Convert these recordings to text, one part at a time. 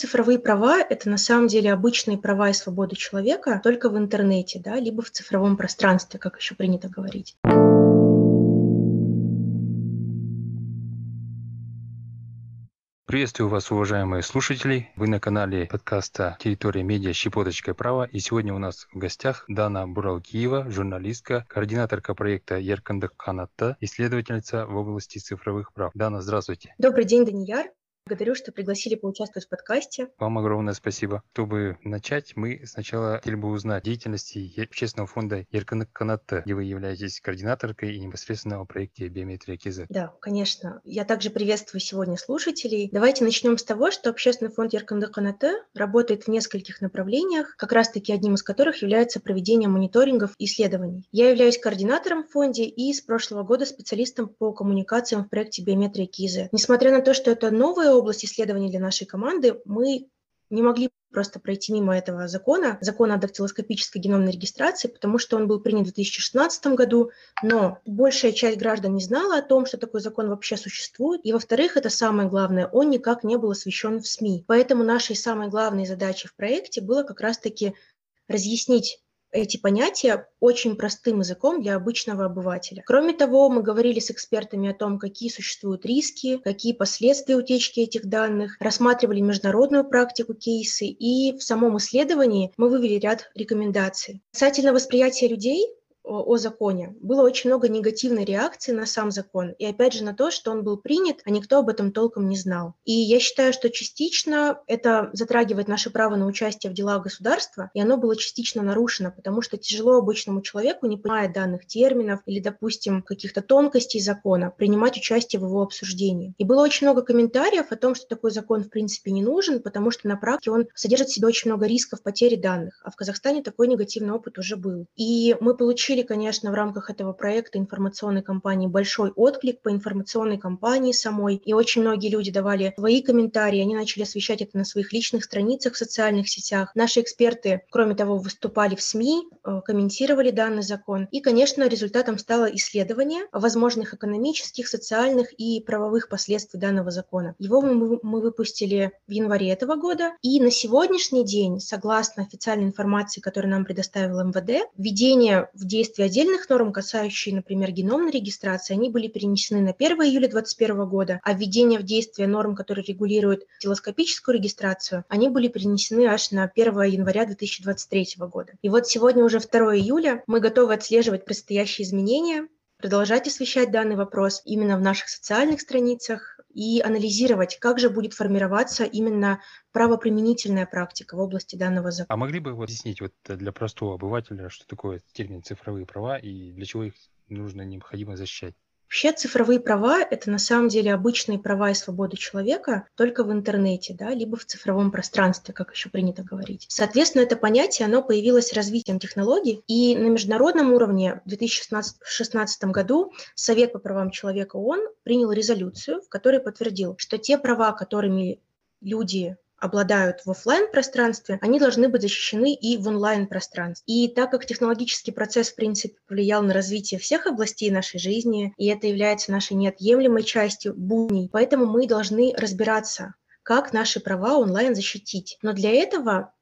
Цифровые права – это на самом деле обычные права и свободы человека только в интернете, да, либо в цифровом пространстве, как еще принято говорить. Приветствую вас, уважаемые слушатели. Вы на канале подкаста «Территория медиа. Щепоточка права». И сегодня у нас в гостях Дана Буралкиева, журналистка, координаторка проекта Еркандык Канатта, исследовательница в области цифровых прав. Дана, здравствуйте. Добрый день, Данияр. Благодарю, что пригласили поучаствовать в подкасте. Вам огромное спасибо. Чтобы начать, мы сначала хотели бы узнать деятельности общественного фонда Ерканык Канатта, где вы являетесь координаторкой и непосредственно о проекте «Биометрия КИЗ». Да, конечно. Я также приветствую сегодня слушателей. Давайте начнем с того, что общественный фонд Ерканык Канатта работает в нескольких направлениях, как раз-таки одним из которых является проведение мониторингов и исследований. Я являюсь координатором в фонде и с прошлого года специалистом по коммуникациям в проекте «Биометрия КИЗа». Несмотря на то, что это новая область исследований для нашей команды, мы не могли просто пройти мимо этого закона, закона о дактилоскопической геномной регистрации, потому что он был принят в 2016 году, но большая часть граждан не знала о том, что такой закон вообще существует, и, во-вторых, это самое главное, он никак не был освещен в СМИ. Поэтому нашей самой главной задачей в проекте было как раз-таки разъяснить эти понятия очень простым языком для обычного обывателя. Кроме того, мы говорили с экспертами о том, какие существуют риски, какие последствия утечки этих данных, рассматривали международную практику кейсы, и в самом исследовании мы вывели ряд рекомендаций. Касательно восприятия людей, о законе. Было очень много негативной реакции на сам закон, и опять же на то, что он был принят, а никто об этом толком не знал. И я считаю, что частично это затрагивает наше право на участие в делах государства, и оно было частично нарушено, потому что тяжело обычному человеку, не понимая данных терминов или, допустим, каких-то тонкостей закона, принимать участие в его обсуждении. И было очень много комментариев о том, что такой закон в принципе не нужен, потому что на практике он содержит в себе очень много рисков потери данных, а в Казахстане такой негативный опыт уже был. И мы получили получили, конечно, в рамках этого проекта информационной кампании большой отклик по информационной кампании самой, и очень многие люди давали свои комментарии, они начали освещать это на своих личных страницах в социальных сетях. Наши эксперты, кроме того, выступали в СМИ, э, комментировали данный закон, и, конечно, результатом стало исследование возможных экономических, социальных и правовых последствий данного закона. Его мы, мы выпустили в январе этого года, и на сегодняшний день, согласно официальной информации, которую нам предоставил МВД, введение в действие действия отдельных норм, касающие, например, геномной регистрации, они были перенесены на 1 июля 2021 года, а введение в действие норм, которые регулируют телескопическую регистрацию, они были перенесены аж на 1 января 2023 года. И вот сегодня уже 2 июля мы готовы отслеживать предстоящие изменения, продолжать освещать данный вопрос именно в наших социальных страницах и анализировать, как же будет формироваться именно правоприменительная практика в области данного закона. А могли бы вот объяснить вот для простого обывателя, что такое термин цифровые права и для чего их нужно необходимо защищать? Вообще цифровые права – это на самом деле обычные права и свободы человека только в интернете, да, либо в цифровом пространстве, как еще принято говорить. Соответственно, это понятие, оно появилось развитием технологий, и на международном уровне в 2016 году Совет по правам человека ООН принял резолюцию, в которой подтвердил, что те права, которыми люди обладают в офлайн пространстве, они должны быть защищены и в онлайн пространстве. И так как технологический процесс, в принципе, повлиял на развитие всех областей нашей жизни, и это является нашей неотъемлемой частью будней, поэтому мы должны разбираться, как наши права онлайн защитить. Но для этого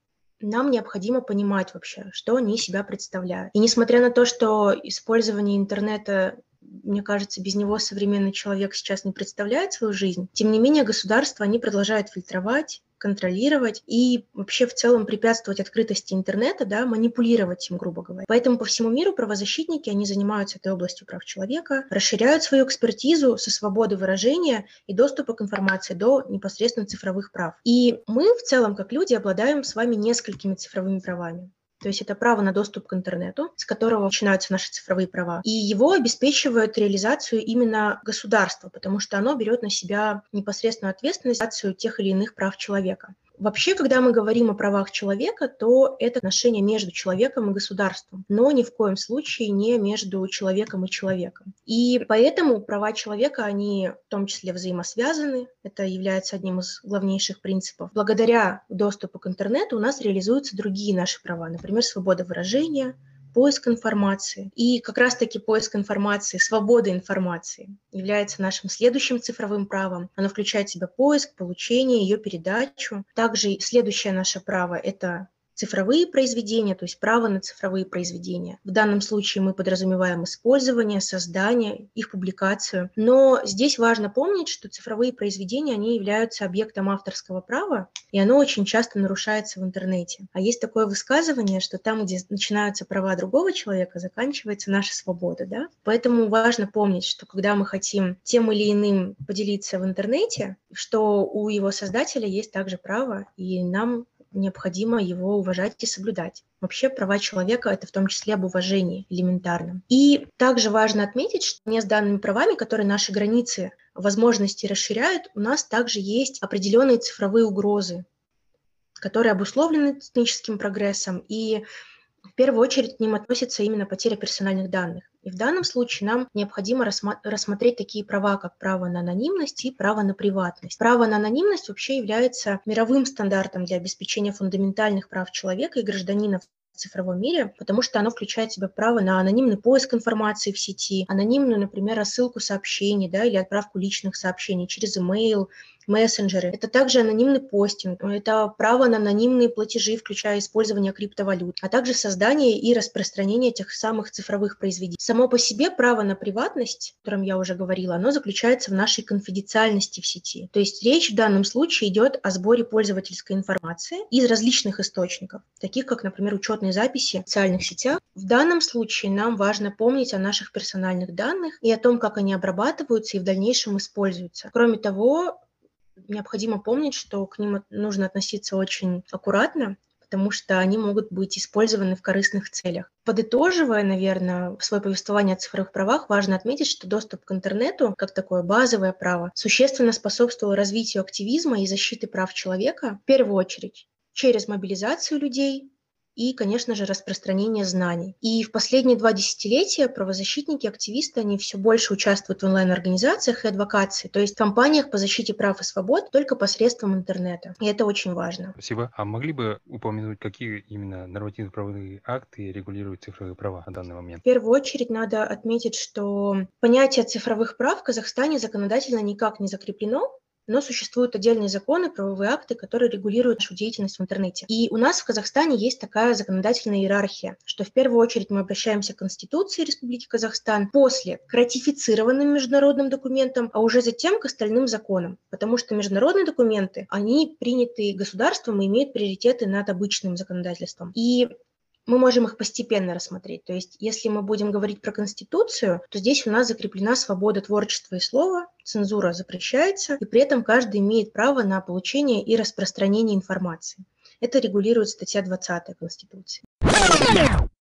нам необходимо понимать вообще, что они себя представляют. И несмотря на то, что использование интернета мне кажется, без него современный человек сейчас не представляет свою жизнь. Тем не менее, государство, они продолжают фильтровать, контролировать и вообще в целом препятствовать открытости интернета, да, манипулировать им, грубо говоря. Поэтому по всему миру правозащитники, они занимаются этой областью прав человека, расширяют свою экспертизу со свободы выражения и доступа к информации до непосредственно цифровых прав. И мы в целом, как люди, обладаем с вами несколькими цифровыми правами. То есть это право на доступ к интернету, с которого начинаются наши цифровые права. И его обеспечивает реализацию именно государство, потому что оно берет на себя непосредственную ответственность за тех или иных прав человека. Вообще, когда мы говорим о правах человека, то это отношение между человеком и государством, но ни в коем случае не между человеком и человеком. И поэтому права человека, они в том числе взаимосвязаны, это является одним из главнейших принципов. Благодаря доступу к интернету у нас реализуются другие наши права, например, свобода выражения, поиск информации. И как раз-таки поиск информации, свобода информации является нашим следующим цифровым правом. Оно включает в себя поиск, получение, ее передачу. Также следующее наше право – это цифровые произведения, то есть право на цифровые произведения. В данном случае мы подразумеваем использование, создание, их публикацию. Но здесь важно помнить, что цифровые произведения, они являются объектом авторского права, и оно очень часто нарушается в интернете. А есть такое высказывание, что там, где начинаются права другого человека, заканчивается наша свобода. Да? Поэтому важно помнить, что когда мы хотим тем или иным поделиться в интернете, что у его создателя есть также право, и нам необходимо его уважать и соблюдать. Вообще права человека – это в том числе об уважении элементарном. И также важно отметить, что не с данными правами, которые наши границы возможности расширяют, у нас также есть определенные цифровые угрозы, которые обусловлены техническим прогрессом, и в первую очередь к ним относится именно потеря персональных данных. И в данном случае нам необходимо рассмотреть такие права, как право на анонимность и право на приватность. Право на анонимность вообще является мировым стандартом для обеспечения фундаментальных прав человека и гражданина в цифровом мире, потому что оно включает в себя право на анонимный поиск информации в сети, анонимную, например, рассылку сообщений да, или отправку личных сообщений через email, мессенджеры. Это также анонимный постинг, это право на анонимные платежи, включая использование криптовалют, а также создание и распространение тех самых цифровых произведений. Само по себе право на приватность, о котором я уже говорила, оно заключается в нашей конфиденциальности в сети. То есть речь в данном случае идет о сборе пользовательской информации из различных источников, таких как, например, учетные записи в социальных сетях. В данном случае нам важно помнить о наших персональных данных и о том, как они обрабатываются и в дальнейшем используются. Кроме того, необходимо помнить, что к ним нужно относиться очень аккуратно, потому что они могут быть использованы в корыстных целях. Подытоживая, наверное, свое повествование о цифровых правах, важно отметить, что доступ к интернету, как такое базовое право, существенно способствовал развитию активизма и защиты прав человека, в первую очередь через мобилизацию людей, и, конечно же, распространение знаний. И в последние два десятилетия правозащитники, активисты, они все больше участвуют в онлайн-организациях и адвокации, то есть в компаниях по защите прав и свобод только посредством интернета. И это очень важно. Спасибо. А могли бы упомянуть, какие именно нормативно-правовые акты регулируют цифровые права на данный момент? В первую очередь надо отметить, что понятие цифровых прав в Казахстане законодательно никак не закреплено, но существуют отдельные законы, правовые акты, которые регулируют нашу деятельность в интернете. И у нас в Казахстане есть такая законодательная иерархия, что в первую очередь мы обращаемся к Конституции Республики Казахстан, после к ратифицированным международным документам, а уже затем к остальным законам, потому что международные документы, они приняты государством и имеют приоритеты над обычным законодательством. И мы можем их постепенно рассмотреть. То есть, если мы будем говорить про Конституцию, то здесь у нас закреплена свобода творчества и слова, цензура запрещается, и при этом каждый имеет право на получение и распространение информации. Это регулирует статья 20 Конституции.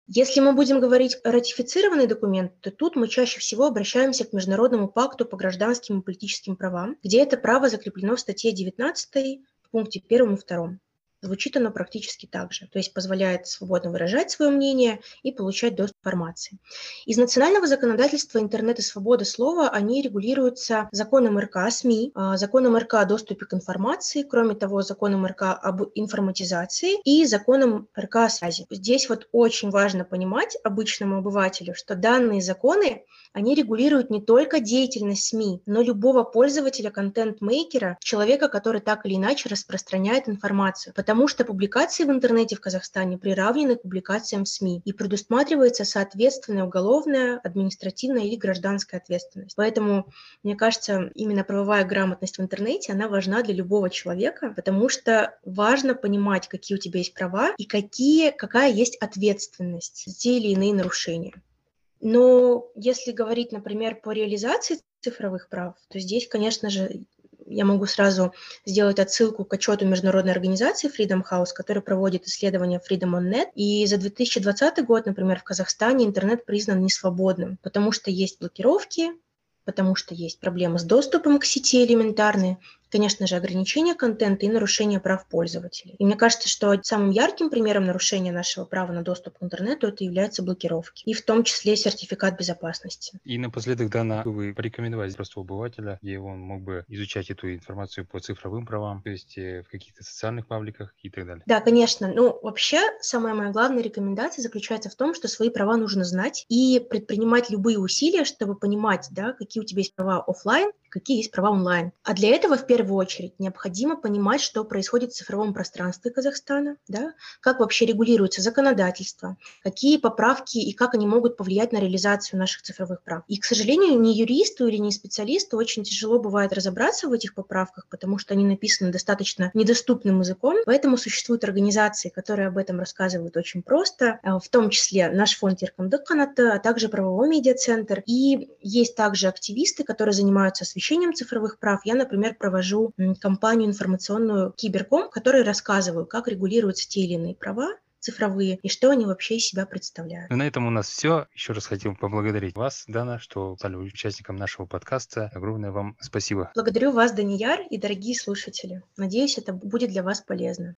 Если мы будем говорить ратифицированный документ, то тут мы чаще всего обращаемся к Международному пакту по гражданским и политическим правам, где это право закреплено в статье 19 в пункте 1 и 2. Звучит оно практически так же, то есть позволяет свободно выражать свое мнение и получать доступ к информации. Из национального законодательства интернет и свобода слова, они регулируются законом РК о СМИ, а, законом РК о доступе к информации, кроме того, законом РК об информатизации и законом РК о связи. Здесь вот очень важно понимать обычному обывателю, что данные законы они регулируют не только деятельность СМИ, но любого пользователя, контент-мейкера, человека, который так или иначе распространяет информацию. Потому что публикации в интернете в Казахстане приравнены к публикациям в СМИ и предусматривается соответственная уголовная, административная или гражданская ответственность. Поэтому, мне кажется, именно правовая грамотность в интернете, она важна для любого человека, потому что важно понимать, какие у тебя есть права и какие, какая есть ответственность за те или иные нарушения. Но если говорить, например, по реализации цифровых прав, то здесь, конечно же, я могу сразу сделать отсылку к отчету международной организации Freedom House, которая проводит исследования Freedom on Net. И за 2020 год, например, в Казахстане интернет признан несвободным, потому что есть блокировки, потому что есть проблемы с доступом к сети элементарные, конечно же, ограничение контента и нарушение прав пользователей. И мне кажется, что самым ярким примером нарушения нашего права на доступ к интернету это является блокировки, и в том числе сертификат безопасности. И напоследок, Дана, вы порекомендовать простого обывателя, где он мог бы изучать эту информацию по цифровым правам, то есть э, в каких-то социальных пабликах и так далее? Да, конечно. Ну, вообще, самая моя главная рекомендация заключается в том, что свои права нужно знать и предпринимать любые усилия, чтобы понимать, да, какие у тебя есть права офлайн, какие есть права онлайн. А для этого в первую очередь необходимо понимать, что происходит в цифровом пространстве Казахстана, да, как вообще регулируется законодательство, какие поправки и как они могут повлиять на реализацию наших цифровых прав. И, к сожалению, ни юристу или ни специалисту очень тяжело бывает разобраться в этих поправках, потому что они написаны достаточно недоступным языком, поэтому существуют организации, которые об этом рассказывают очень просто, а, в том числе наш фонд Еркамдык а также правовой медиацентр. И есть также активисты, которые занимаются освещением цифровых прав. Я, например, провожу кампанию информационную Киберком, которой рассказываю, как регулируются те или иные права, цифровые и что они вообще из себя представляют. Ну, на этом у нас все. Еще раз хотим поблагодарить вас, Дана, что стали участником нашего подкаста. Огромное вам спасибо. Благодарю вас, Данияр, и дорогие слушатели. Надеюсь, это будет для вас полезно.